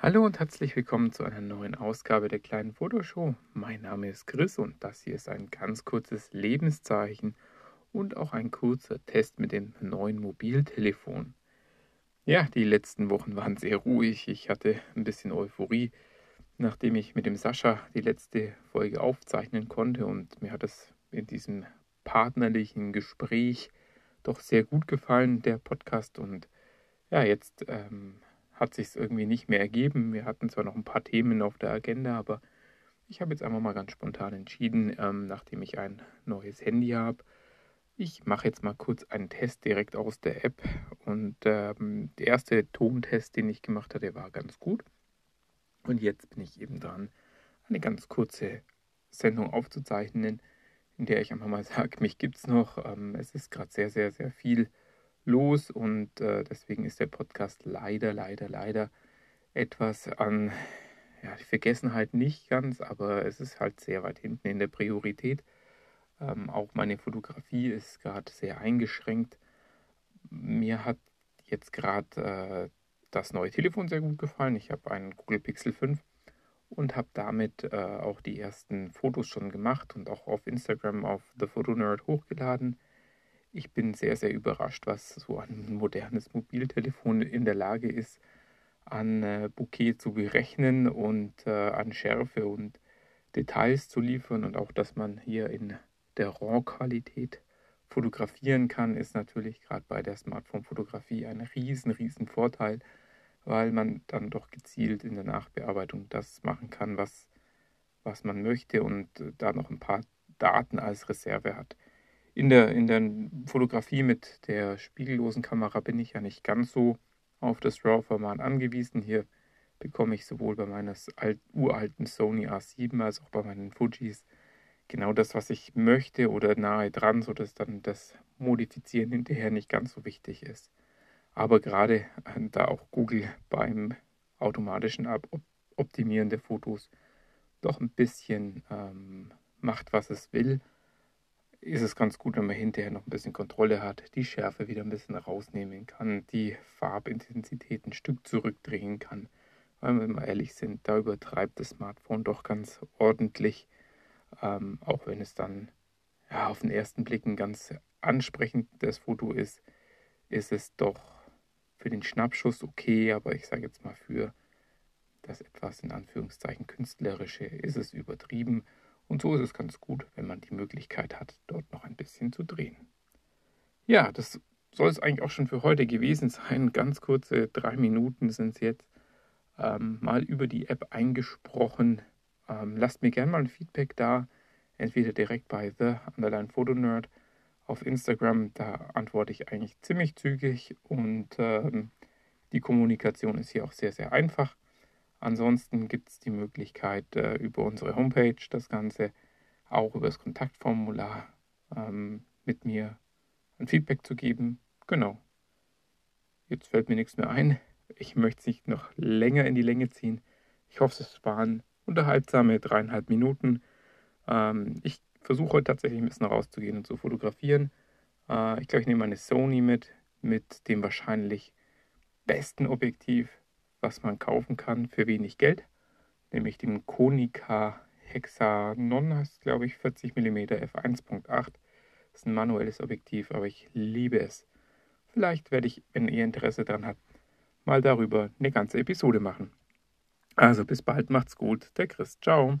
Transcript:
Hallo und herzlich willkommen zu einer neuen Ausgabe der kleinen Fotoshow. Mein Name ist Chris und das hier ist ein ganz kurzes Lebenszeichen und auch ein kurzer Test mit dem neuen Mobiltelefon. Ja, die letzten Wochen waren sehr ruhig. Ich hatte ein bisschen Euphorie, nachdem ich mit dem Sascha die letzte Folge aufzeichnen konnte und mir hat es in diesem partnerlichen Gespräch doch sehr gut gefallen, der Podcast und ja, jetzt ähm, hat sich irgendwie nicht mehr ergeben. Wir hatten zwar noch ein paar Themen auf der Agenda, aber ich habe jetzt einfach mal ganz spontan entschieden, ähm, nachdem ich ein neues Handy habe. Ich mache jetzt mal kurz einen Test direkt aus der App. Und ähm, der erste Tontest, den ich gemacht hatte, war ganz gut. Und jetzt bin ich eben dran, eine ganz kurze Sendung aufzuzeichnen, in der ich einfach mal sage, mich gibt es noch. Ähm, es ist gerade sehr, sehr, sehr viel los und äh, deswegen ist der Podcast leider, leider, leider etwas an ja, die Vergessenheit nicht ganz, aber es ist halt sehr weit hinten in der Priorität. Ähm, auch meine Fotografie ist gerade sehr eingeschränkt. Mir hat jetzt gerade äh, das neue Telefon sehr gut gefallen. Ich habe einen Google Pixel 5 und habe damit äh, auch die ersten Fotos schon gemacht und auch auf Instagram auf The Photo Nerd hochgeladen. Ich bin sehr, sehr überrascht, was so ein modernes Mobiltelefon in der Lage ist, an äh, Bouquet zu berechnen und äh, an Schärfe und Details zu liefern. Und auch, dass man hier in der RAW-Qualität fotografieren kann, ist natürlich gerade bei der Smartphone-Fotografie ein riesen, riesen Vorteil, weil man dann doch gezielt in der Nachbearbeitung das machen kann, was, was man möchte und äh, da noch ein paar Daten als Reserve hat. In der, in der Fotografie mit der spiegellosen Kamera bin ich ja nicht ganz so auf das RAW-Format angewiesen. Hier bekomme ich sowohl bei meiner alt, uralten Sony A7 als auch bei meinen Fujis genau das, was ich möchte oder nahe dran, sodass dann das Modifizieren hinterher nicht ganz so wichtig ist. Aber gerade äh, da auch Google beim automatischen Optimieren der Fotos doch ein bisschen ähm, macht, was es will, ist es ganz gut, wenn man hinterher noch ein bisschen Kontrolle hat, die Schärfe wieder ein bisschen rausnehmen kann, die Farbintensität ein Stück zurückdrehen kann. Weil, wenn wir ehrlich sind, da übertreibt das Smartphone doch ganz ordentlich, ähm, auch wenn es dann ja, auf den ersten Blick ein ganz ansprechendes Foto ist, ist es doch für den Schnappschuss okay, aber ich sage jetzt mal für das etwas in Anführungszeichen künstlerische ist es übertrieben und so ist es ganz gut, wenn man die Möglichkeit hat, dort noch ein bisschen zu drehen. Ja, das soll es eigentlich auch schon für heute gewesen sein. Ganz kurze drei Minuten sind es jetzt. Ähm, mal über die App eingesprochen. Ähm, lasst mir gerne mal ein Feedback da. Entweder direkt bei The Underline Photo Nerd auf Instagram. Da antworte ich eigentlich ziemlich zügig und ähm, die Kommunikation ist hier auch sehr, sehr einfach. Ansonsten gibt es die Möglichkeit, äh, über unsere Homepage das Ganze auch über das Kontaktformular ähm, mit mir ein Feedback zu geben. Genau. Jetzt fällt mir nichts mehr ein. Ich möchte es nicht noch länger in die Länge ziehen. Ich hoffe, es waren unterhaltsame dreieinhalb Minuten. Ähm, ich versuche heute tatsächlich ein bisschen rauszugehen und zu fotografieren. Äh, ich glaube, ich nehme meine Sony mit, mit dem wahrscheinlich besten Objektiv was man kaufen kann für wenig Geld, nämlich dem Konica Hexanon, heißt glaube ich 40 mm f1.8. Das ist ein manuelles Objektiv, aber ich liebe es. Vielleicht werde ich, wenn ihr Interesse daran habt, mal darüber eine ganze Episode machen. Also bis bald, macht's gut, der Chris. Ciao.